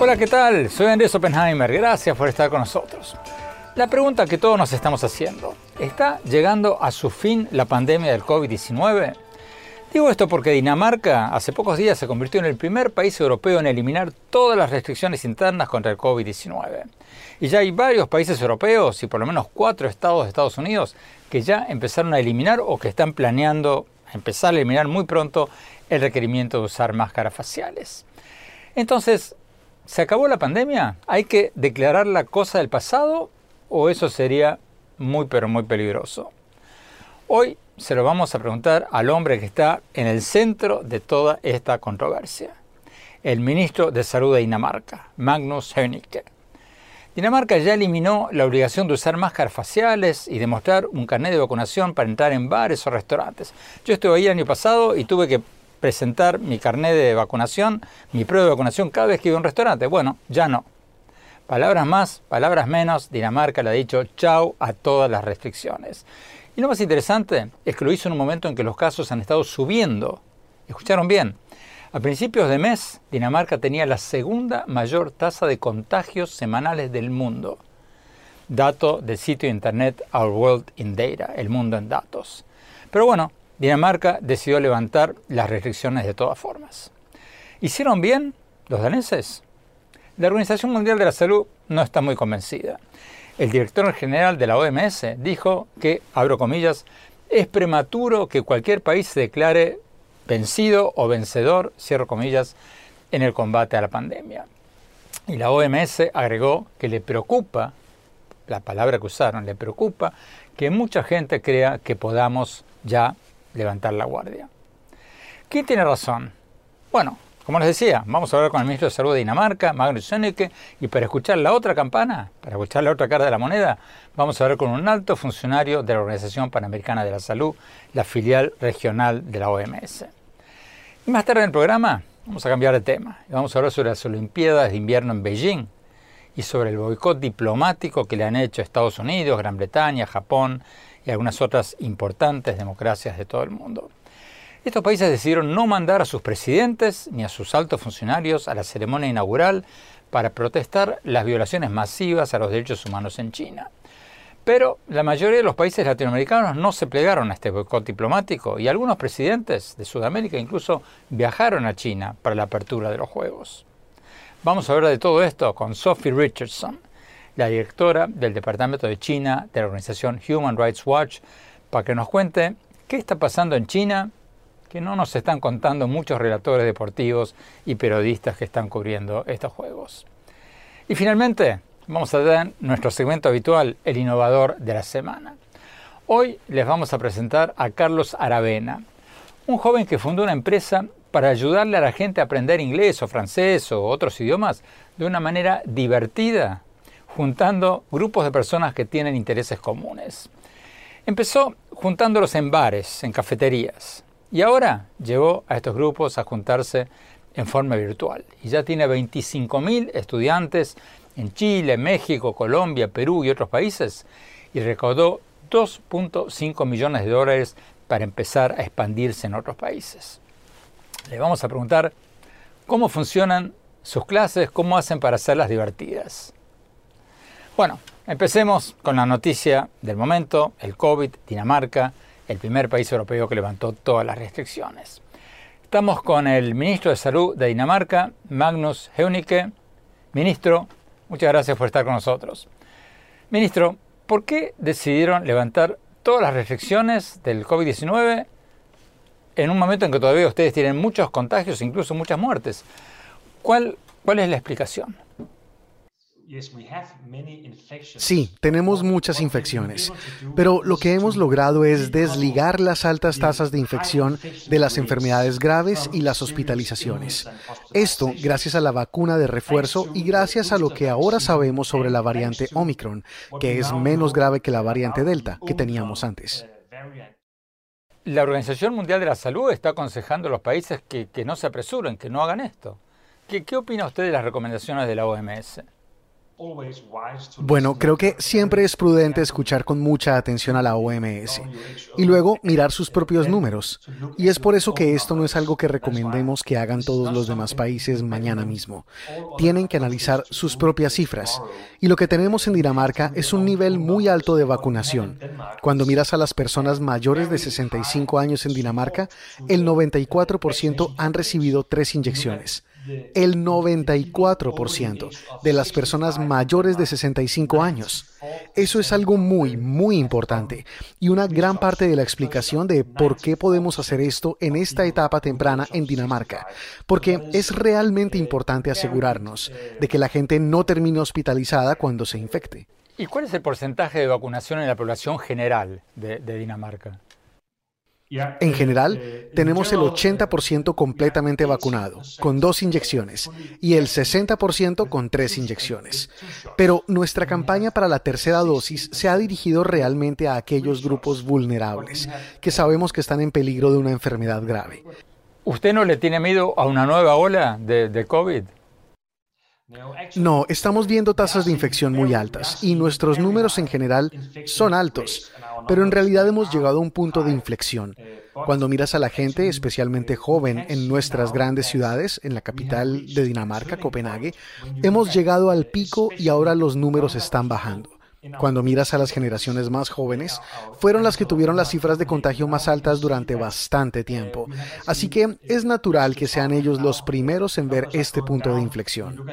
Hola, ¿qué tal? Soy Andrés Oppenheimer. Gracias por estar con nosotros. La pregunta que todos nos estamos haciendo, ¿está llegando a su fin la pandemia del COVID-19? Digo esto porque Dinamarca hace pocos días se convirtió en el primer país europeo en eliminar todas las restricciones internas contra el COVID-19. Y ya hay varios países europeos y por lo menos cuatro estados de Estados Unidos que ya empezaron a eliminar o que están planeando empezar a eliminar muy pronto el requerimiento de usar máscaras faciales. Entonces, ¿Se acabó la pandemia? ¿Hay que declarar la cosa del pasado o eso sería muy pero muy peligroso? Hoy se lo vamos a preguntar al hombre que está en el centro de toda esta controversia, el ministro de Salud de Dinamarca, Magnus Heunicke. Dinamarca ya eliminó la obligación de usar máscaras faciales y demostrar un carnet de vacunación para entrar en bares o restaurantes. Yo estuve ahí el año pasado y tuve que presentar mi carnet de vacunación, mi prueba de vacunación cada vez que iba a un restaurante. Bueno, ya no. Palabras más, palabras menos, Dinamarca le ha dicho chau a todas las restricciones. Y lo más interesante es que lo hizo en un momento en que los casos han estado subiendo. ¿Escucharon bien? A principios de mes, Dinamarca tenía la segunda mayor tasa de contagios semanales del mundo. Dato del sitio de internet Our World in Data, el mundo en datos. Pero bueno, Dinamarca decidió levantar las restricciones de todas formas. ¿Hicieron bien los daneses? La Organización Mundial de la Salud no está muy convencida. El director general de la OMS dijo que, abro comillas, es prematuro que cualquier país se declare vencido o vencedor, cierro comillas, en el combate a la pandemia. Y la OMS agregó que le preocupa, la palabra que usaron, le preocupa que mucha gente crea que podamos ya levantar la guardia. ¿Quién tiene razón? Bueno, como les decía, vamos a hablar con el ministro de Salud de Dinamarca, Magnus Sönneke, y para escuchar la otra campana, para escuchar la otra cara de la moneda, vamos a hablar con un alto funcionario de la Organización Panamericana de la Salud, la filial regional de la OMS. Y más tarde en el programa vamos a cambiar de tema y vamos a hablar sobre las Olimpiadas de invierno en Beijing y sobre el boicot diplomático que le han hecho Estados Unidos, Gran Bretaña, Japón y algunas otras importantes democracias de todo el mundo. Estos países decidieron no mandar a sus presidentes ni a sus altos funcionarios a la ceremonia inaugural para protestar las violaciones masivas a los derechos humanos en China. Pero la mayoría de los países latinoamericanos no se plegaron a este boicot diplomático y algunos presidentes de Sudamérica incluso viajaron a China para la apertura de los Juegos. Vamos a hablar de todo esto con Sophie Richardson, la directora del Departamento de China de la organización Human Rights Watch, para que nos cuente qué está pasando en China, que no nos están contando muchos relatores deportivos y periodistas que están cubriendo estos juegos. Y finalmente, vamos a dar nuestro segmento habitual, el innovador de la semana. Hoy les vamos a presentar a Carlos Aravena, un joven que fundó una empresa para ayudarle a la gente a aprender inglés o francés o otros idiomas de una manera divertida juntando grupos de personas que tienen intereses comunes. Empezó juntándolos en bares, en cafeterías, y ahora llevó a estos grupos a juntarse en forma virtual. Y ya tiene 25.000 estudiantes en Chile, México, Colombia, Perú y otros países, y recaudó 2.5 millones de dólares para empezar a expandirse en otros países. Le vamos a preguntar cómo funcionan sus clases, cómo hacen para hacerlas divertidas. Bueno, empecemos con la noticia del momento, el COVID, Dinamarca, el primer país europeo que levantó todas las restricciones. Estamos con el ministro de Salud de Dinamarca, Magnus Heunicke. Ministro, muchas gracias por estar con nosotros. Ministro, ¿por qué decidieron levantar todas las restricciones del COVID-19 en un momento en que todavía ustedes tienen muchos contagios, incluso muchas muertes? ¿Cuál, cuál es la explicación? Sí, tenemos muchas infecciones, pero lo que hemos logrado es desligar las altas tasas de infección de las enfermedades graves y las hospitalizaciones. Esto gracias a la vacuna de refuerzo y gracias a lo que ahora sabemos sobre la variante Omicron, que es menos grave que la variante Delta que teníamos antes. La Organización Mundial de la Salud está aconsejando a los países que, no se apresuren, que no hagan esto. ¿Qué, ¿Qué opina usted de las recomendaciones de la OMS? Bueno, creo que siempre es prudente escuchar con mucha atención a la OMS y luego mirar sus propios números. Y es por eso que esto no es algo que recomendemos que hagan todos los demás países mañana mismo. Tienen que analizar sus propias cifras. Y lo que tenemos en Dinamarca es un nivel muy alto de vacunación. Cuando miras a las personas mayores de 65 años en Dinamarca, el 94% han recibido tres inyecciones el 94% de las personas mayores de 65 años. Eso es algo muy, muy importante y una gran parte de la explicación de por qué podemos hacer esto en esta etapa temprana en Dinamarca, porque es realmente importante asegurarnos de que la gente no termine hospitalizada cuando se infecte. ¿Y cuál es el porcentaje de vacunación en la población general de, de Dinamarca? En general, tenemos el 80% completamente vacunado, con dos inyecciones, y el 60% con tres inyecciones. Pero nuestra campaña para la tercera dosis se ha dirigido realmente a aquellos grupos vulnerables, que sabemos que están en peligro de una enfermedad grave. ¿Usted no le tiene miedo a una nueva ola de, de COVID? No, estamos viendo tasas de infección muy altas y nuestros números en general son altos, pero en realidad hemos llegado a un punto de inflexión. Cuando miras a la gente, especialmente joven, en nuestras grandes ciudades, en la capital de Dinamarca, Copenhague, hemos llegado al pico y ahora los números están bajando. Cuando miras a las generaciones más jóvenes, fueron las que tuvieron las cifras de contagio más altas durante bastante tiempo. Así que es natural que sean ellos los primeros en ver este punto de inflexión.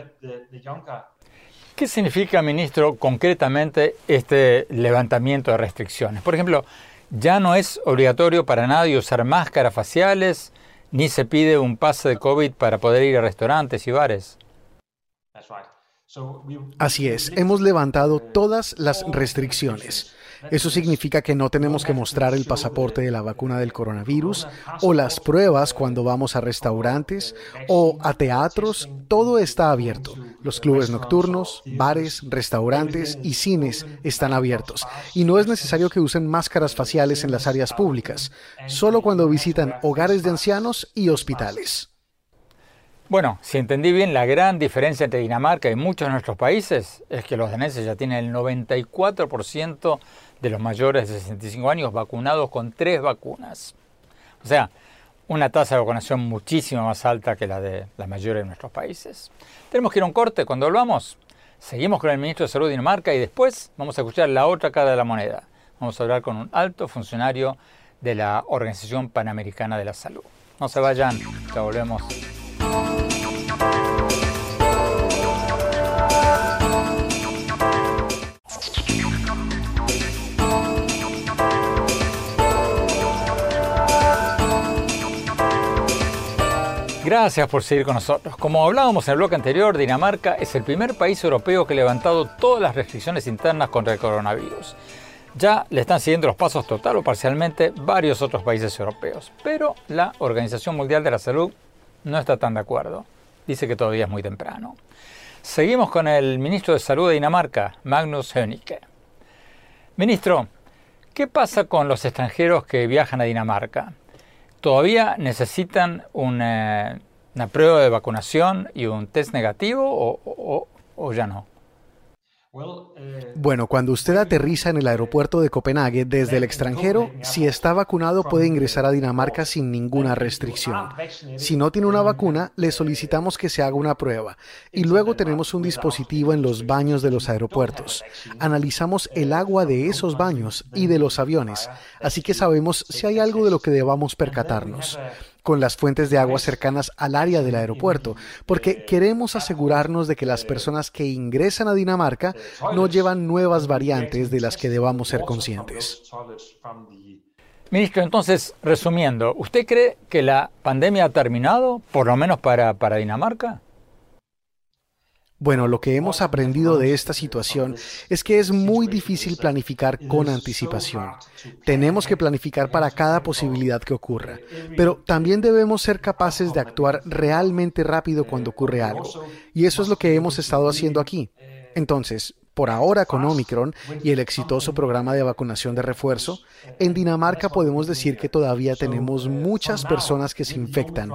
¿Qué significa, ministro, concretamente este levantamiento de restricciones? Por ejemplo, ya no es obligatorio para nadie usar máscaras faciales, ni se pide un pase de COVID para poder ir a restaurantes y bares. Así es, hemos levantado todas las restricciones. Eso significa que no tenemos que mostrar el pasaporte de la vacuna del coronavirus o las pruebas cuando vamos a restaurantes o a teatros. Todo está abierto. Los clubes nocturnos, bares, restaurantes y cines están abiertos. Y no es necesario que usen máscaras faciales en las áreas públicas, solo cuando visitan hogares de ancianos y hospitales. Bueno, si entendí bien, la gran diferencia entre Dinamarca y muchos de nuestros países es que los daneses ya tienen el 94% de los mayores de 65 años vacunados con tres vacunas. O sea, una tasa de vacunación muchísimo más alta que la de la mayoría de nuestros países. Tenemos que ir a un corte. Cuando volvamos, seguimos con el ministro de Salud de Dinamarca y después vamos a escuchar la otra cara de la moneda. Vamos a hablar con un alto funcionario de la Organización Panamericana de la Salud. No se vayan, ya volvemos. Gracias por seguir con nosotros. Como hablábamos en el bloque anterior, Dinamarca es el primer país europeo que ha levantado todas las restricciones internas contra el coronavirus. Ya le están siguiendo los pasos total o parcialmente varios otros países europeos, pero la Organización Mundial de la Salud no está tan de acuerdo. Dice que todavía es muy temprano. Seguimos con el ministro de Salud de Dinamarca, Magnus Hönicke. Ministro, ¿qué pasa con los extranjeros que viajan a Dinamarca? ¿Todavía necesitan una, prueba de vacunación y un test negativo o ya no? Eh, bueno, cuando usted aterriza en el aeropuerto de Copenhague desde el extranjero, si está vacunado puede ingresar a Dinamarca sin ninguna restricción. Si no tiene una vacuna, le solicitamos que se haga una prueba. Y luego tenemos un dispositivo en los baños de los aeropuertos. Analizamos el agua de esos baños y de los aviones, así que sabemos si hay algo de lo que debamos percatarnos con las fuentes de agua cercanas al área del aeropuerto, porque queremos asegurarnos de que las personas que ingresan a Dinamarca no llevan nuevas variantes de las que debamos ser conscientes. Ministro, entonces, resumiendo, ¿usted cree que la pandemia ha terminado, por lo menos para, para Dinamarca? Bueno, lo que hemos aprendido de esta situación es que es muy difícil planificar con anticipación. Tenemos que planificar para cada posibilidad que ocurra, pero también debemos ser capaces de actuar realmente rápido cuando ocurre algo. Y eso es lo que hemos estado haciendo aquí. Entonces, por ahora con Omicron y el exitoso programa de vacunación de refuerzo, en Dinamarca podemos decir que todavía tenemos muchas personas que se infectan,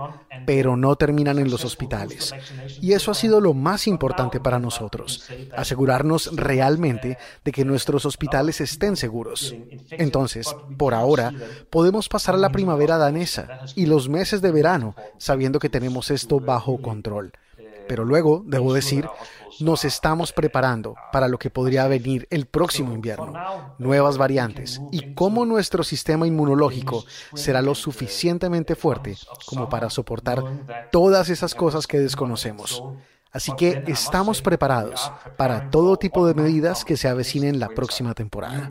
pero no terminan en los hospitales. Y eso ha sido lo más importante para nosotros, asegurarnos realmente de que nuestros hospitales estén seguros. Entonces, por ahora, podemos pasar la primavera danesa y los meses de verano sabiendo que tenemos esto bajo control. Pero luego, debo decir, nos estamos preparando para lo que podría venir el próximo invierno, nuevas variantes y cómo nuestro sistema inmunológico será lo suficientemente fuerte como para soportar todas esas cosas que desconocemos. Así que estamos preparados para todo tipo de medidas que se avecinen la próxima temporada.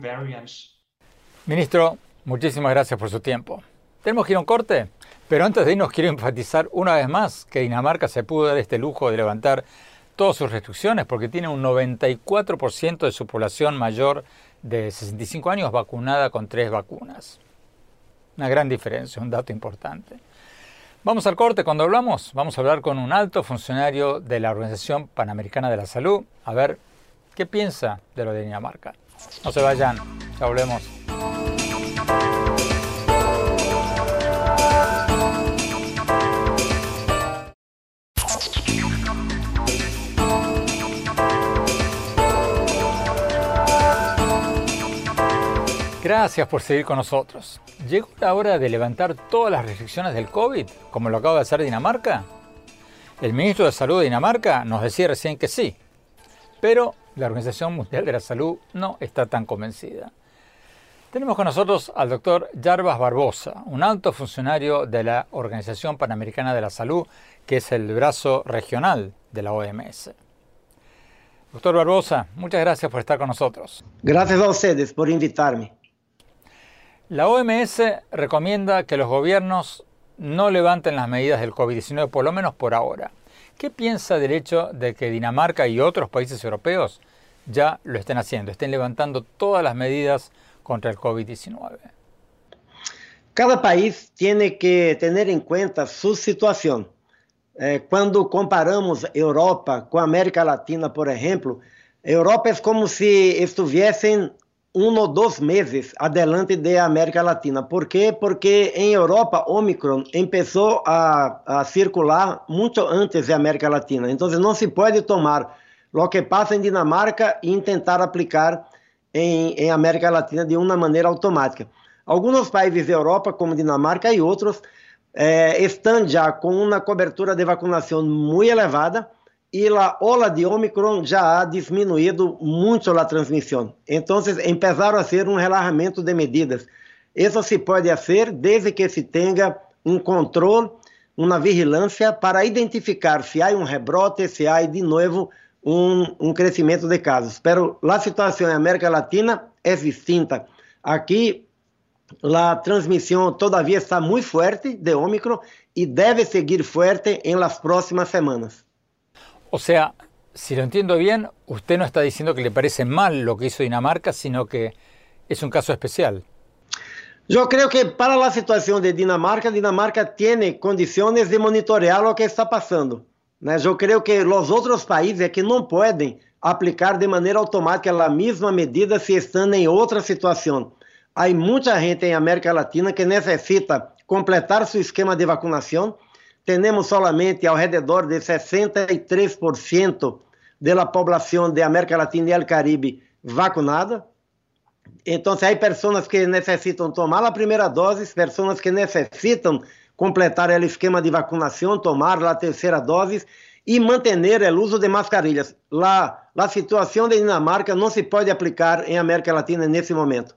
Ministro, muchísimas gracias por su tiempo. Tenemos que ir a un corte, pero antes de irnos quiero enfatizar una vez más que Dinamarca se pudo dar este lujo de levantar todas sus restricciones porque tiene un 94% de su población mayor de 65 años vacunada con tres vacunas. Una gran diferencia, un dato importante. Vamos al corte. Cuando hablamos, vamos a hablar con un alto funcionario de la Organización Panamericana de la Salud, a ver qué piensa de lo de Dinamarca. No se vayan, ya volvemos. Gracias por seguir con nosotros. ¿Llegó la hora de levantar todas las restricciones del COVID, como lo acaba de hacer Dinamarca? El ministro de Salud de Dinamarca nos decía recién que sí, pero la Organización Mundial de la Salud no está tan convencida. Tenemos con nosotros al doctor Jarbas Barbosa, un alto funcionario de la Organización Panamericana de la Salud, que es el brazo regional de la OMS. Doctor Barbosa, muchas gracias por estar con nosotros. Gracias a ustedes por invitarme. La OMS recomienda que los gobiernos no levanten las medidas del COVID-19, por lo menos por ahora. ¿Qué piensa del hecho de que Dinamarca y otros países europeos ya lo estén haciendo, estén levantando todas las medidas contra el COVID-19? Cada país tiene que tener en cuenta su situación. Eh, cuando comparamos Europa con América Latina, por ejemplo, Europa es como si estuviesen um ou dois meses adelante da América Latina. Por quê? Porque em Europa, Omicron começou a, a circular muito antes da América Latina. Então, não se pode tomar o que passa em Dinamarca e tentar aplicar em, em América Latina de uma maneira automática. Alguns países da Europa, como Dinamarca e outros, eh, estão já com uma cobertura de vacinação muito elevada e a ola de Omicron já ha disminuído muito a transmissão. Então, começaram a ser um relaxamento de medidas. Isso se pode fazer desde que se tenha um controle, uma vigilância para identificar se há um rebrote, se há de novo um, um crescimento de casos. Pero a situação em América Latina é distinta. Aqui, a transmissão todavia está muito forte de Omicron e deve seguir forte em las próximas semanas. O sea, si lo entiendo bien, usted no está diciendo que le parece mal lo que hizo Dinamarca, sino que es un caso especial. Yo creo que para la situación de Dinamarca, Dinamarca tiene condiciones de monitorear lo que está pasando. Yo creo que los otros países que no pueden aplicar de manera automática la misma medida si están en otra situación. Hay mucha gente en América Latina que necesita completar su esquema de vacunación temos solamente ao redor de 63% da população de América Latina e do Caribe vacunada. Então, há pessoas que necessitam tomar a primeira dose, pessoas que necessitam completar o esquema de vacinação, tomar a terceira dose e manter o uso de mascarilhas. La, a situação de Dinamarca não se pode aplicar em América Latina nesse momento.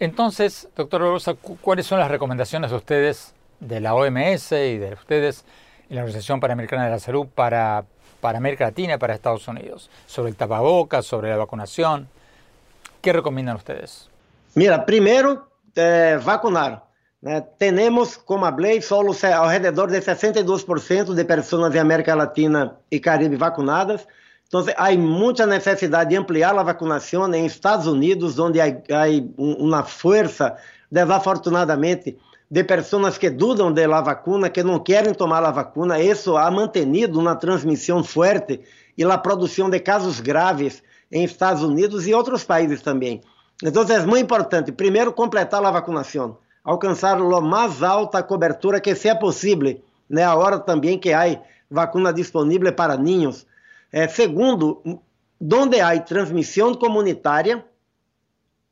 Então, doutor Rosa, quais são as recomendações de vocês de la OMS y de ustedes en la Organización Panamericana de la Salud para, para América Latina y para Estados Unidos, sobre el tapabocas, sobre la vacunación. ¿Qué recomiendan ustedes? Mira, primero, eh, vacunar. Tenemos, como hablé, solo alrededor de 62% de personas de América Latina y Caribe vacunadas. Então, há muita necessidade de ampliar a vacinação em Estados Unidos, onde há, há uma força, desafortunadamente, de pessoas que dudam da vacuna, que não querem tomar a vacuna. Isso ha mantenido uma transmissão forte e a produção de casos graves em Estados Unidos e outros países também. Então, é muito importante, primeiro, completar a vacinação, alcançar a mais alta cobertura que seja possível, né? Agora também que há vacuna disponível para ninhos. É, segundo, onde há transmissão comunitária,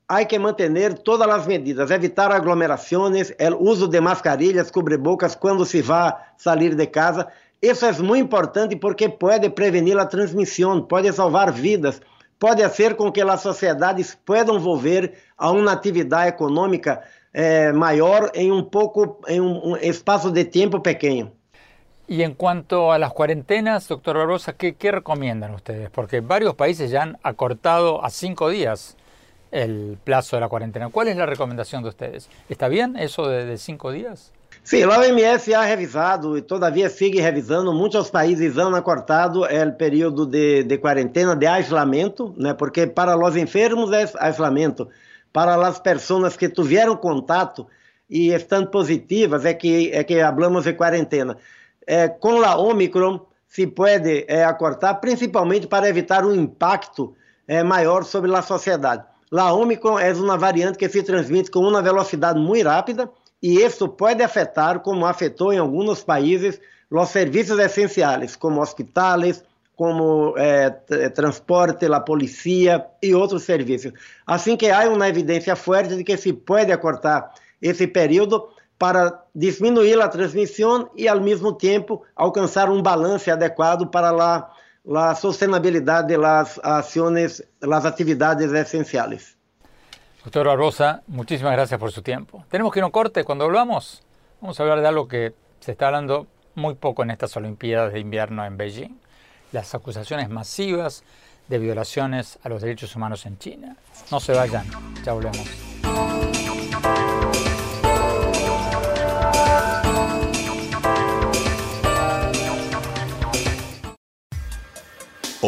há que manter todas as medidas, evitar aglomerações, o uso de mascarilhas, cobrebocas quando se vai sair de casa. Isso é muito importante porque pode prevenir a transmissão, pode salvar vidas, pode fazer com que as sociedades possam volver a uma atividade econômica eh, maior em um pouco, em um espaço de tempo pequeno. Y en cuanto a las cuarentenas, doctor Barbosa, ¿qué, ¿qué, recomiendan ustedes? Porque varios países ya han acortado a cinco días el plazo de la cuarentena. ¿Cuál es la recomendación de ustedes? ¿Está bien eso de, de cinco días? Sim, a OMS ha revisado e todavia sigue revisando. Muitos países han acortado o período de, de quarentena, de isolamento, né? porque para os enfermos é isolamento. Para as pessoas que tiveram contato e estão positivas, é que, é que hablamos de quarentena é, com a Omicron se pode é, acortar, principalmente para evitar um impacto é, maior sobre a sociedade. A Omicron é uma variante que se transmite com uma velocidade muito rápida e isso pode afetar, como afetou em alguns países, os serviços essenciais, como hospitais, como eh, transporte, a polícia e outros serviços. Assim que há uma evidência forte de que se pode acortar esse período para diminuir a transmissão e, ao mesmo tempo, alcançar um balanço adequado para a, a sustentabilidade das ações, das atividades essenciais. Doctor Barbosa, muchísimas gracias por su tiempo. Tenemos que ir a un corte. Cuando volvamos, vamos a hablar de algo que se está hablando muy poco en estas Olimpiadas de invierno en Beijing. Las acusaciones masivas de violaciones a los derechos humanos en China. No se vayan, ya volvemos.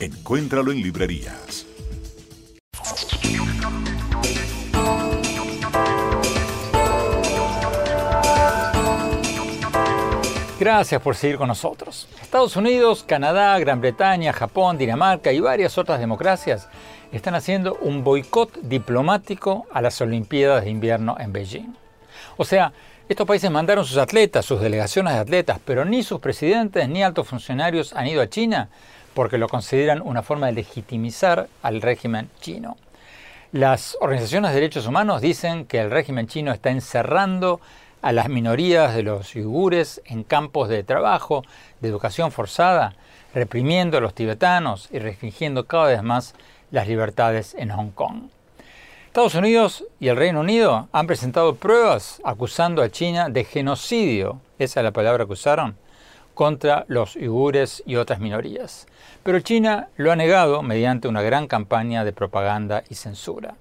Encuéntralo en librerías. Gracias por seguir con nosotros. Estados Unidos, Canadá, Gran Bretaña, Japón, Dinamarca y varias otras democracias están haciendo un boicot diplomático a las Olimpiadas de invierno en Beijing. O sea, estos países mandaron sus atletas, sus delegaciones de atletas, pero ni sus presidentes ni altos funcionarios han ido a China porque lo consideran una forma de legitimizar al régimen chino. Las organizaciones de derechos humanos dicen que el régimen chino está encerrando a las minorías de los uigures en campos de trabajo, de educación forzada, reprimiendo a los tibetanos y restringiendo cada vez más las libertades en Hong Kong. Estados Unidos y el Reino Unido han presentado pruebas acusando a China de genocidio, esa es la palabra que usaron, contra los uigures y otras minorías. Pero China lo ha negado mediante una gran campaña de propaganda y censura.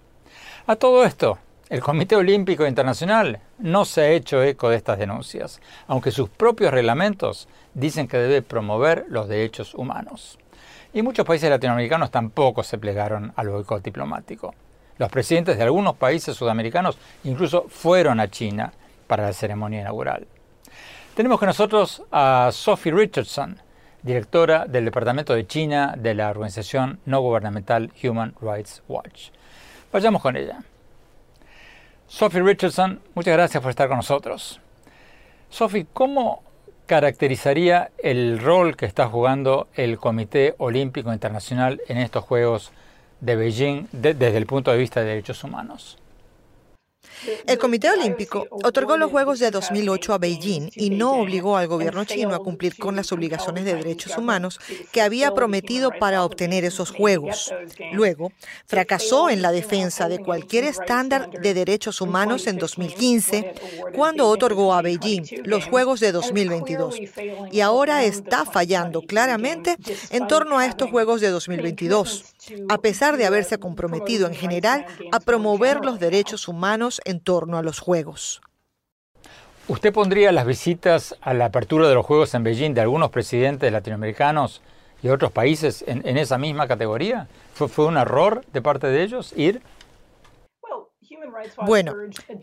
A todo esto, el Comité Olímpico Internacional no se ha hecho eco de estas denuncias, aunque sus propios reglamentos dicen que debe promover los derechos humanos. Y muchos países latinoamericanos tampoco se plegaron al boicot diplomático. Los presidentes de algunos países sudamericanos incluso fueron a China para la ceremonia inaugural. Tenemos con nosotros a Sophie Richardson, directora del Departamento de China de la organización no gubernamental Human Rights Watch. Vayamos con ella. Sophie Richardson, muchas gracias por estar con nosotros. Sophie, ¿cómo caracterizaría el rol que está jugando el Comité Olímpico Internacional en estos Juegos de Beijing desde el punto de vista de derechos humanos? El Comité Olímpico otorgó los Juegos de 2008 a Beijing y no obligó al gobierno chino a cumplir con las obligaciones de derechos humanos que había prometido para obtener esos Juegos. Luego, fracasó en la defensa de cualquier estándar de derechos humanos en 2015, cuando otorgó a Beijing los Juegos de 2022. Y ahora está fallando claramente en torno a estos Juegos de 2022, a pesar de haberse comprometido en general a promover los derechos humanos en torno a los Juegos. ¿Usted pondría las visitas a la apertura de los Juegos en Beijing de algunos presidentes latinoamericanos y otros países en, esa misma categoría? ¿Fue, ¿Fue un error de parte de ellos ir? Bueno,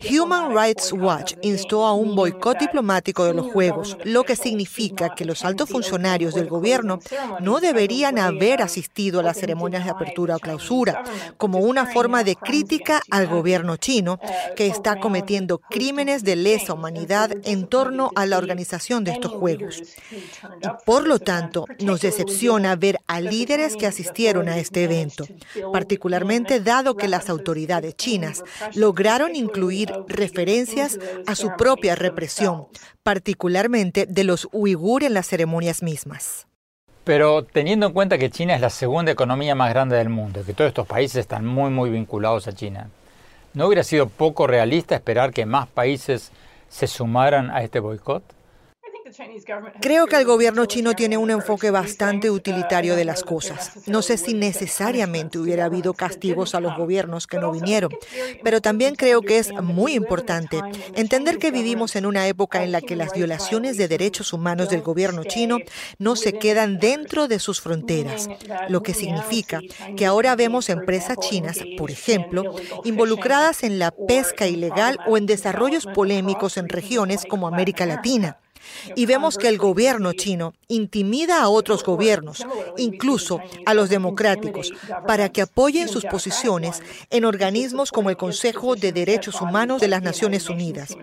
Human Rights Watch instó a un boicot diplomático de los Juegos, lo que significa que los altos funcionarios del gobierno no deberían haber asistido a las ceremonias de apertura o clausura, como una forma de crítica al gobierno chino, que está cometiendo crímenes de lesa humanidad en torno a la organización de estos Juegos. Y por lo tanto, nos decepciona ver a líderes que asistieron a este evento, particularmente dado que las autoridades chinas lograron incluir referencias a su propia represión, particularmente de los uigur en las ceremonias mismas. Pero teniendo en cuenta que China es la segunda economía más grande del mundo, que todos estos países están muy muy vinculados a China, ¿no hubiera sido poco realista esperar que más países se sumaran a este boicot? Creo que el gobierno chino tiene un enfoque bastante utilitario de las cosas. No sé si necesariamente hubiera habido castigos a los gobiernos que no vinieron, pero también creo que es muy importante entender que vivimos en una época en la que las violaciones de derechos humanos del gobierno chino no se quedan dentro de sus fronteras, lo que significa que ahora vemos empresas chinas, por ejemplo, involucradas en la pesca ilegal o en desarrollos polémicos en regiones como América Latina. Y vemos que el gobierno chino intimida a otros gobiernos, incluso a los democráticos, para que apoyen sus posiciones en organismos como el Consejo de Derechos Humanos de las Naciones Unidas.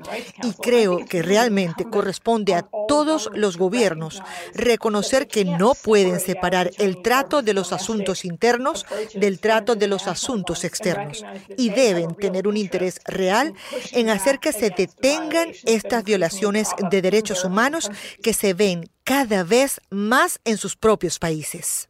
Y creo que realmente corresponde a todos los gobiernos reconocer que no pueden separar el trato de los asuntos internos del trato de los asuntos externos y deben tener un interés real en hacer que se detengan estas violaciones de derechos humanos humanos que se ven cada vez más en sus propios países.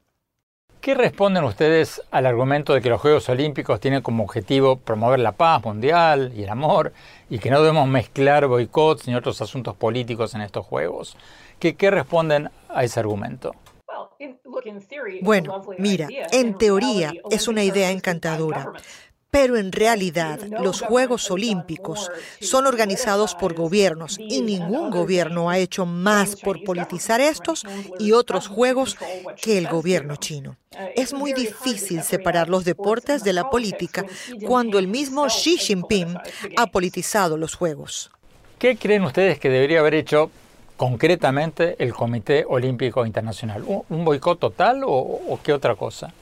¿Qué responden ustedes al argumento de que los Juegos Olímpicos tienen como objetivo promover la paz mundial y el amor y que no debemos mezclar boicots ni otros asuntos políticos en estos Juegos? ¿Qué, qué responden a ese argumento? Bueno, mira, en teoría es una idea encantadora, pero en realidad los Juegos Olímpicos son organizados por gobiernos y ningún gobierno ha hecho más por politizar estos y otros Juegos que el gobierno chino. Es muy difícil separar los deportes de la política cuando el mismo Xi Jinping ha politizado los Juegos. ¿Qué creen ustedes que debería haber hecho concretamente el Comité Olímpico Internacional? ¿Un boicot total o, o qué otra cosa?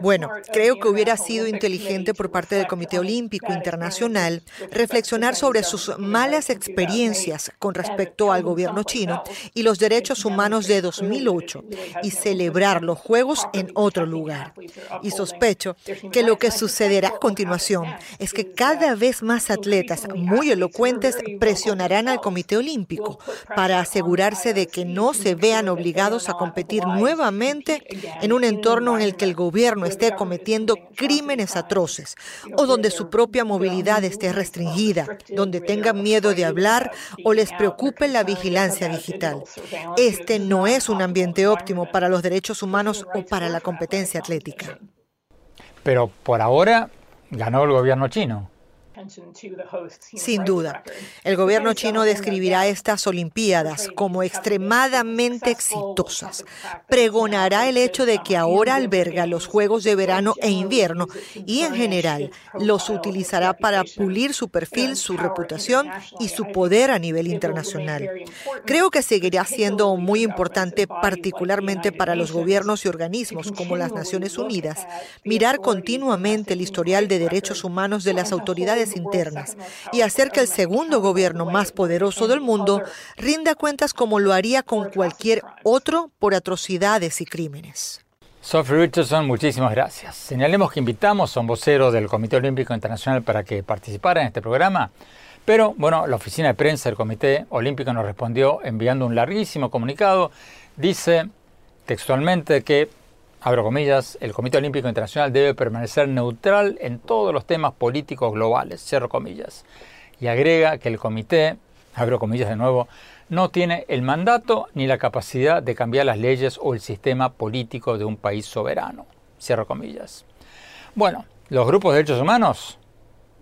Bueno, creo que hubiera sido inteligente por parte del Comité Olímpico Internacional reflexionar sobre sus malas experiencias con respecto al gobierno chino y los derechos humanos de 2008 y celebrar los Juegos en otro lugar. Y sospecho que lo que sucederá a continuación es que cada vez más atletas muy elocuentes presionarán al Comité Olímpico para asegurarse de que no se vean obligados a competir nuevamente en un entorno en el que el gobierno esté cometiendo crímenes atroces o donde su propia movilidad esté restringida, donde tengan miedo de hablar o les preocupe la vigilancia digital. Este no es un ambiente óptimo para los derechos humanos o para la competencia atlética. Pero por ahora ganó el gobierno chino. Sin duda, el gobierno chino describirá estas Olimpiadas como extremadamente exitosas. Pregonará el hecho de que ahora alberga los Juegos de verano e invierno y en general los utilizará para pulir su perfil, su reputación y su poder a nivel internacional. Creo que seguirá siendo muy importante, particularmente para los gobiernos y organismos como las Naciones Unidas, mirar continuamente el historial de derechos humanos de las autoridades internas y hacer que el segundo gobierno más poderoso del mundo rinda cuentas como lo haría con cualquier otro por atrocidades y crímenes. Sophie Richardson, muchísimas gracias. Señalemos que invitamos a un vocero del Comité Olímpico Internacional para que participara en este programa, pero bueno, la oficina de prensa del Comité Olímpico nos respondió enviando un larguísimo comunicado. Dice textualmente que, abro comillas, el Comité Olímpico Internacional debe permanecer neutral en todos los temas políticos globales, cierro comillas. Y agrega que el comité, abro comillas de nuevo, no tiene el mandato ni la capacidad de cambiar las leyes o el sistema político de un país soberano. Cierro comillas. Bueno, los grupos de derechos humanos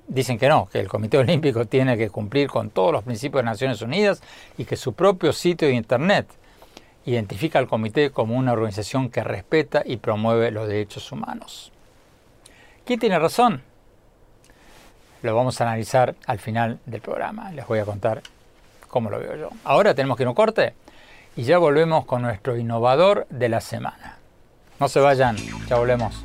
dicen que no, que el Comité Olímpico tiene que cumplir con todos los principios de Naciones Unidas y que su propio sitio de Internet identifica al comité como una organización que respeta y promueve los derechos humanos. ¿Quién tiene razón? Lo vamos a analizar al final del programa. Les voy a contar cómo lo veo yo. Ahora tenemos que ir a un corte y ya volvemos con nuestro innovador de la semana. No se vayan, ya volvemos.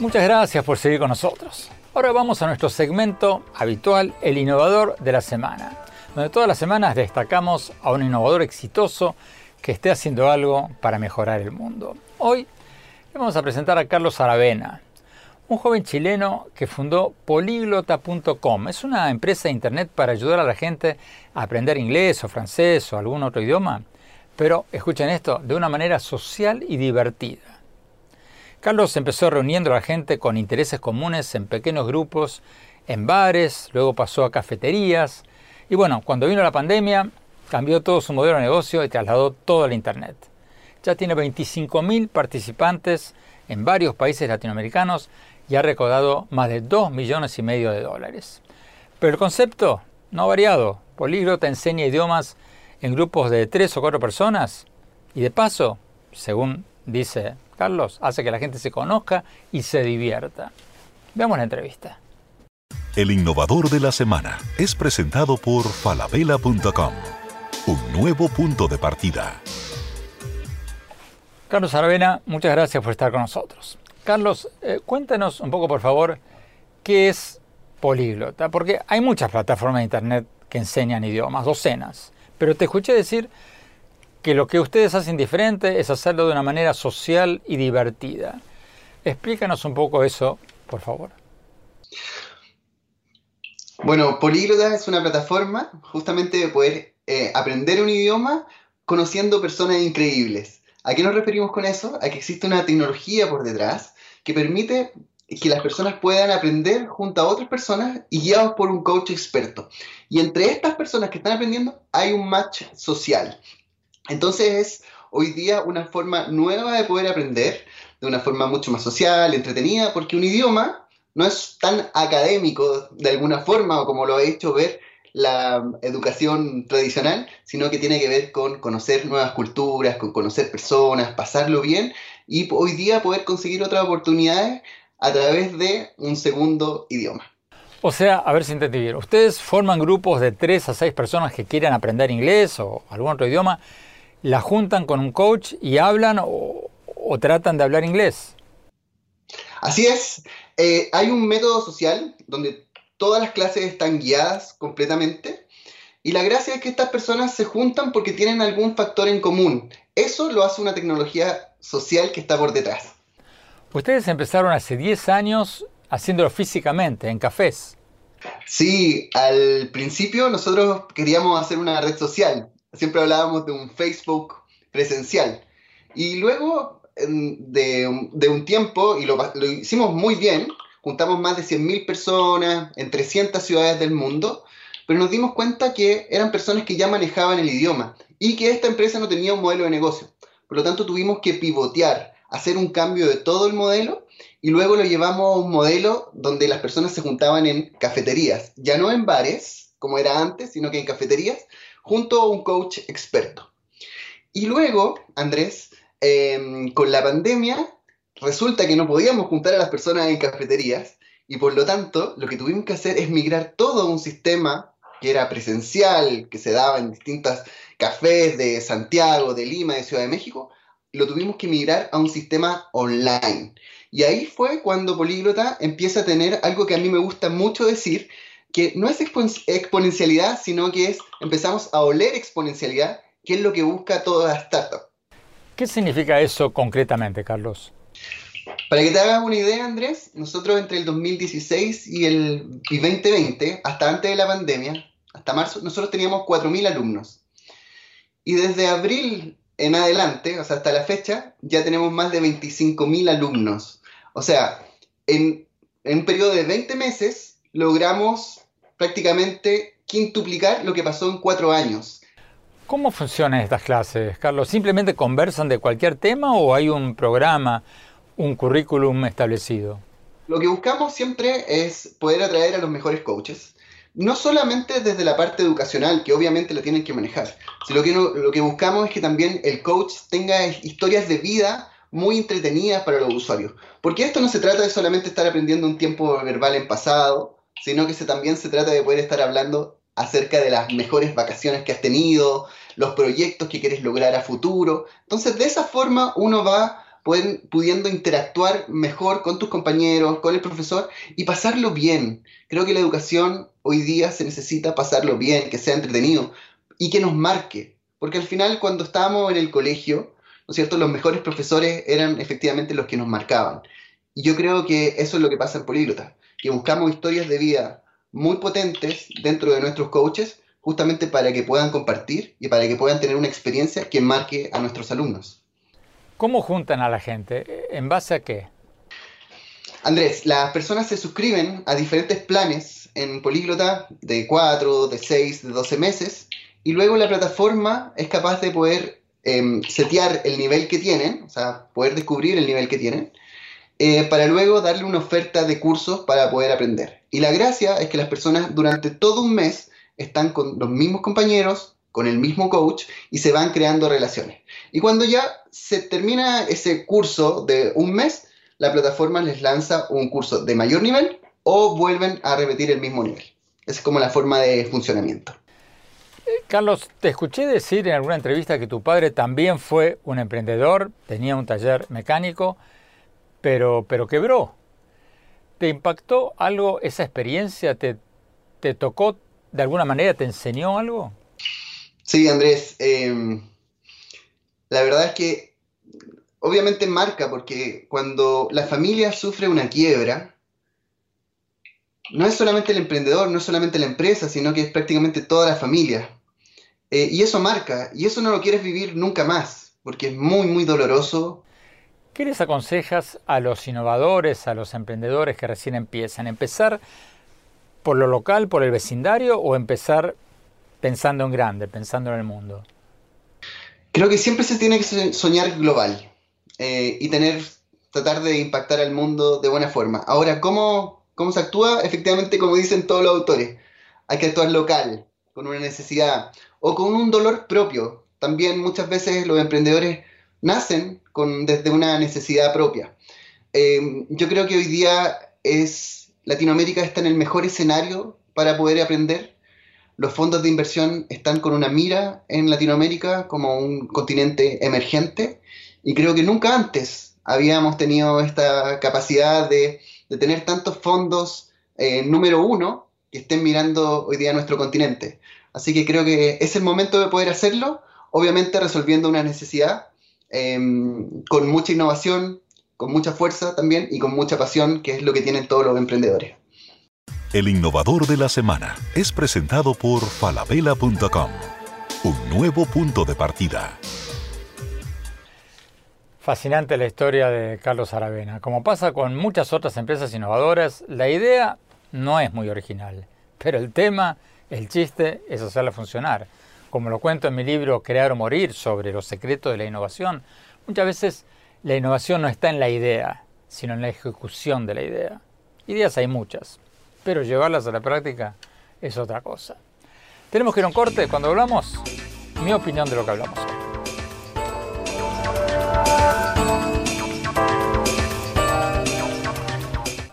Muchas gracias por seguir con nosotros. Ahora vamos a nuestro segmento habitual, el innovador de la semana, donde todas las semanas destacamos a un innovador exitoso que esté haciendo algo para mejorar el mundo. Hoy vamos a presentar a Carlos Aravena, un joven chileno que fundó poliglota.com. Es una empresa de internet para ayudar a la gente a aprender inglés o francés o algún otro idioma, pero escuchen esto, de una manera social y divertida. Carlos empezó reuniendo a la gente con intereses comunes en pequeños grupos, en bares, luego pasó a cafeterías y bueno, cuando vino la pandemia cambió todo su modelo de negocio y trasladó todo al Internet. Ya tiene 25.000 participantes en varios países latinoamericanos y ha recaudado más de 2 millones y medio de dólares. Pero el concepto no ha variado. Políglota enseña idiomas en grupos de 3 o 4 personas y de paso, según dice Carlos, hace que la gente se conozca y se divierta. Veamos la entrevista. El innovador de la semana es presentado por falabella.com, un nuevo punto de partida. Carlos Aravena, muchas gracias por estar con nosotros. Carlos, eh, cuéntanos un poco, por favor, qué es políglota, porque hay muchas plataformas de Internet que enseñan idiomas, docenas, pero te escuché decir que lo que ustedes hacen diferente es hacerlo de una manera social y divertida. Explícanos un poco eso, por favor. Bueno, Políglota es una plataforma justamente de poder eh, aprender un idioma conociendo personas increíbles. ¿A qué nos referimos con eso? A que existe una tecnología por detrás que permite que las personas puedan aprender junto a otras personas y guiados por un coach experto. Y entre estas personas que están aprendiendo hay un match social. Entonces es hoy día una forma nueva de poder aprender, de una forma mucho más social, entretenida, porque un idioma no es tan académico de alguna forma o como lo ha hecho ver la educación tradicional, sino que tiene que ver con conocer nuevas culturas, con conocer personas, pasarlo bien y hoy día poder conseguir otras oportunidades a través de un segundo idioma. O sea, a ver si entendí bien, ustedes forman grupos de tres a seis personas que quieran aprender inglés o algún otro idioma, la juntan con un coach y hablan o, tratan de hablar inglés. Así es, eh, hay un método social donde todas las clases están guiadas completamente y la gracia es que estas personas se juntan porque tienen algún factor en común. Eso lo hace una tecnología social que está por detrás. Ustedes empezaron hace 10 años haciéndolo físicamente, en cafés. Sí, al principio nosotros queríamos hacer una red social. Siempre hablábamos de un Facebook presencial. Y luego de, un tiempo, y lo, lo hicimos muy bien, juntamos más de 100.000 personas en 300 ciudades del mundo, pero nos dimos cuenta que eran personas que ya manejaban el idioma y que esta empresa no tenía un modelo de negocio. por lo tanto tuvimos que pivotear, hacer un cambio de todo el modelo y luego lo llevamos a un modelo donde las personas se juntaban en cafeterías, ya no en bares, como era antes, sino que en cafeterías, junto a un coach experto. Y luego, Andrés, em, con la pandemia, resulta que no podíamos juntar a las personas en cafeterías y por lo tanto lo que tuvimos que hacer es migrar todo un sistema que era presencial, que se daba en distintas cafés de Santiago, de Lima, de Ciudad de México, lo tuvimos que migrar a un sistema online. Y ahí fue cuando Políglota empieza a tener algo que a mí me gusta mucho decir, que no es exponencialidad, sino que es empezamos a oler exponencialidad, que es lo que busca toda startup. ¿Qué significa eso concretamente, Carlos? Para que te hagas una idea, Andrés, nosotros entre el 2016 y el 2020, hasta antes de la pandemia, hasta marzo, nosotros teníamos 4.000 alumnos. Y desde abril en adelante, o sea, hasta la fecha, ya tenemos más de 25.000 alumnos. O sea, en, en un periodo de 20 meses logramos prácticamente quintuplicar lo que pasó en cuatro años. ¿Cómo funcionan estas clases, Carlos? ¿Simplemente conversan de cualquier tema o hay un programa, un currículum establecido? Lo que buscamos siempre es poder atraer a los mejores coaches, no solamente desde la parte educacional, que obviamente la tienen que manejar, sino que lo que buscamos es que también el coach tenga historias de vida muy entretenidas para los usuarios. Porque esto no se trata de solamente estar aprendiendo un tiempo verbal en pasado, sino que se, también se trata de poder estar hablando acerca de las mejores vacaciones que has tenido, los proyectos que quieres lograr a futuro. Entonces, de esa forma uno va pudiendo interactuar mejor con tus compañeros, con el profesor y pasarlo bien. Creo que la educación hoy día se necesita pasarlo bien, que sea entretenido y que nos marque. Porque al final, cuando estábamos en el colegio, ¿no es cierto? Los mejores profesores eran efectivamente los que nos marcaban. Y yo creo que eso es lo que pasa en Políglota, que buscamos historias de vida muy potentes dentro de nuestros coaches, justamente para que puedan compartir y para que puedan tener una experiencia que marque a nuestros alumnos. ¿Cómo juntan a la gente? ¿En base a qué? Andrés, las personas se suscriben a diferentes planes en Políglota de 4, de 6, de 12 meses y luego la plataforma es capaz de poder em, setear el nivel que tienen, o sea, poder descubrir el nivel que tienen, eh, para luego darle una oferta de cursos para poder aprender. Y la gracia es que las personas durante todo un mes están con los mismos compañeros, con el mismo coach y se van creando relaciones. Y cuando ya se termina ese curso de un mes, la plataforma les lanza un curso de mayor nivel o vuelven a repetir el mismo nivel. Esa es como la forma de funcionamiento. Carlos, te escuché decir en alguna entrevista que tu padre también fue un emprendedor, tenía un taller mecánico, pero, pero quebró. ¿Te impactó algo esa experiencia? ¿Te, ¿Te tocó de alguna manera? ¿Te enseñó algo? Sí, Andrés. Em, la verdad es que obviamente marca porque cuando la familia sufre una quiebra, no es solamente el emprendedor, no es solamente la empresa, sino que es prácticamente toda la familia. Eh, y eso marca, y eso no lo quieres vivir nunca más, porque es muy, muy doloroso. ¿Qué les aconsejas a los innovadores, a los emprendedores que recién empiezan? ¿Empezar por lo local, por el vecindario o empezar pensando en grande, pensando en el mundo? Creo que siempre se tiene que soñar global eh, y tener, tratar de impactar al mundo de buena forma. Ahora, ¿cómo, ¿cómo se actúa? Efectivamente, como dicen todos los autores, hay que actuar local, con una necesidad o con un dolor propio. También muchas veces los emprendedores nacen desde una necesidad propia. Eh, yo creo que hoy día es Latinoamérica está en el mejor escenario para poder aprender los fondos de inversión están con una mira en Latinoamérica como un continente emergente y creo que nunca antes habíamos tenido esta capacidad de, tener tantos fondos eh, número uno que estén mirando hoy día nuestro continente. Así que creo que es el momento de poder hacerlo, obviamente resolviendo una necesidad em, con mucha innovación, con mucha fuerza también y con mucha pasión, que es lo que tienen todos los emprendedores. El innovador de la semana es presentado por falabella.com, un nuevo punto de partida. Fascinante la historia de Carlos Aravena. Como pasa con muchas otras empresas innovadoras, la idea no es muy original, pero el tema, el chiste, es hacerla funcionar. Como lo cuento en mi libro Crear o Morir sobre los secretos de la innovación, muchas veces la innovación no está en la idea, sino en la ejecución de la idea. Ideas hay muchas, pero llevarlas a la práctica es otra cosa. Tenemos que ir a un corte cuando hablamos, mi opinión de lo que hablamos hoy.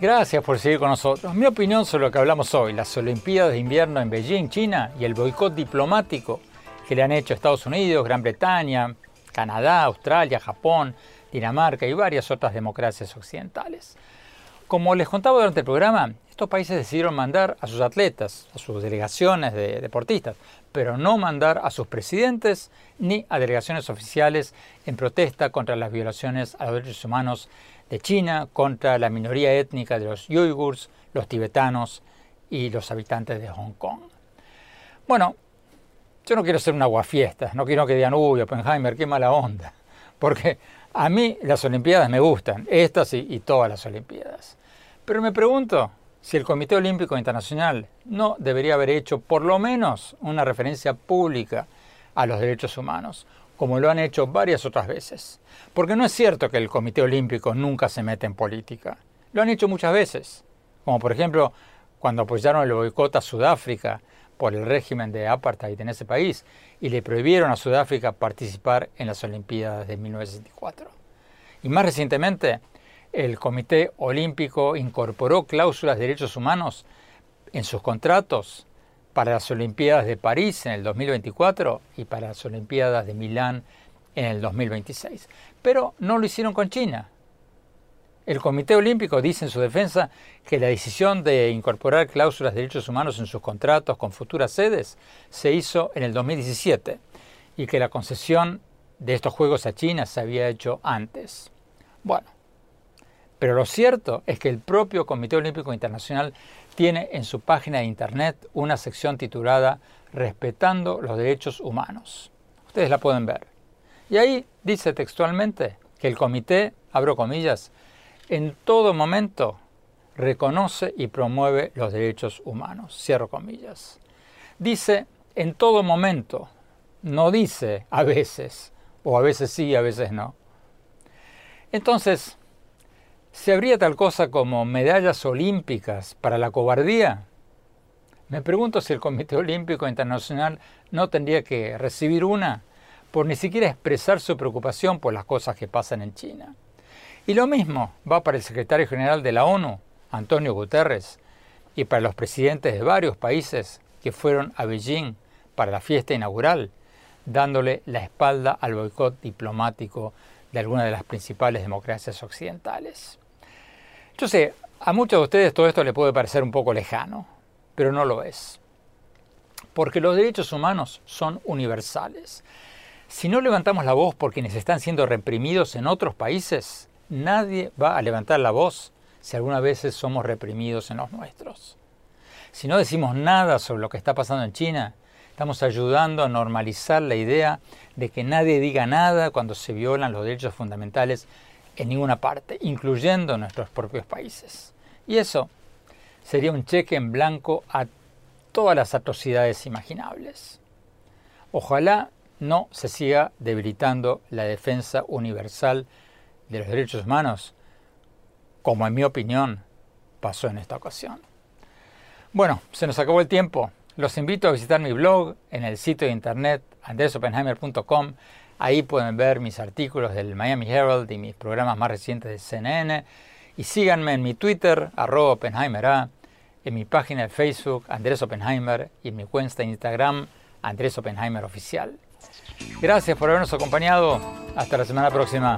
Gracias por seguir con nosotros. Mi opinión sobre lo que hablamos hoy, las Olimpiadas de Invierno en Beijing, China, y el boicot diplomático que le han hecho Estados Unidos, Gran Bretaña, Canadá, Australia, Japón, Dinamarca y varias otras democracias occidentales. Como les contaba durante el programa, estos países decidieron mandar a sus atletas, a sus delegaciones de deportistas, pero no mandar a sus presidentes ni a delegaciones oficiales en protesta contra las violaciones a los derechos humanos de China contra la minoría étnica de los uigurs, los tibetanos y los habitantes de Hong Kong. Bueno, yo no quiero ser una aguafiesta, no quiero que digan, uy, Oppenheimer, qué mala onda, porque a mí las Olimpiadas me gustan, estas y, y todas las Olimpiadas. Pero me pregunto si el Comité Olímpico Internacional no debería haber hecho por lo menos una referencia pública a los derechos humanos, como lo han hecho varias otras veces. Porque no es cierto que el Comité Olímpico nunca se mete en política. Lo han hecho muchas veces, como por ejemplo cuando apoyaron el boicot a Sudáfrica por el régimen de apartheid en ese país y le prohibieron a Sudáfrica participar en las Olimpiadas de 1964. Y más recientemente, el Comité Olímpico incorporó cláusulas de derechos humanos en sus contratos para las Olimpiadas de París en el 2024 y para las Olimpiadas de Milán en el 2026. Pero no lo hicieron con China. El Comité Olímpico dice en su defensa que la decisión de incorporar cláusulas de derechos humanos en sus contratos con futuras sedes se hizo en el 2017 y que la concesión de estos Juegos a China se había hecho antes. Bueno, pero lo cierto es que el propio Comité Olímpico Internacional tiene en su página de internet una sección titulada Respetando los Derechos Humanos. Ustedes la pueden ver. Y ahí dice textualmente que el comité, abro comillas, en todo momento reconoce y promueve los derechos humanos, cierro comillas. Dice en todo momento, no dice a veces, o a veces sí, a veces no. Entonces, ¿Se habría tal cosa como medallas olímpicas para la cobardía? Me pregunto si el Comité Olímpico Internacional no tendría que recibir una por ni siquiera expresar su preocupación por las cosas que pasan en China. Y lo mismo va para el secretario general de la ONU, Antonio Guterres, y para los presidentes de varios países que fueron a Beijing para la fiesta inaugural, dándole la espalda al boicot diplomático de algunas de las principales democracias occidentales. Yo sé, a muchos de ustedes todo esto le puede parecer un poco lejano, pero no lo es. Porque los derechos humanos son universales. Si no levantamos la voz por quienes están siendo reprimidos en otros países, nadie va a levantar la voz si algunas veces somos reprimidos en los nuestros. Si no decimos nada sobre lo que está pasando en China, estamos ayudando a normalizar la idea de que nadie diga nada cuando se violan los derechos fundamentales en ninguna parte, incluyendo nuestros propios países. Y eso sería un cheque en blanco a todas las atrocidades imaginables. Ojalá no se siga debilitando la defensa universal de los derechos humanos, como en mi opinión pasó en esta ocasión. Bueno, se nos acabó el tiempo. Los invito a visitar mi blog en el sitio de internet andresopenheimer.com Ahí pueden ver mis artículos del Miami Herald y mis programas más recientes de CNN. Y síganme en mi Twitter, arroba Oppenheimer en mi página de Facebook, Andrés Oppenheimer, y en mi cuenta de Instagram, Andrés Oppenheimer Oficial. Gracias por habernos acompañado. Hasta la semana próxima.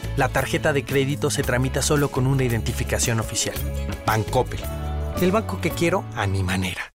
La tarjeta de crédito se tramita solo con una identificación oficial. Bancoppel. El banco que quiero a mi manera.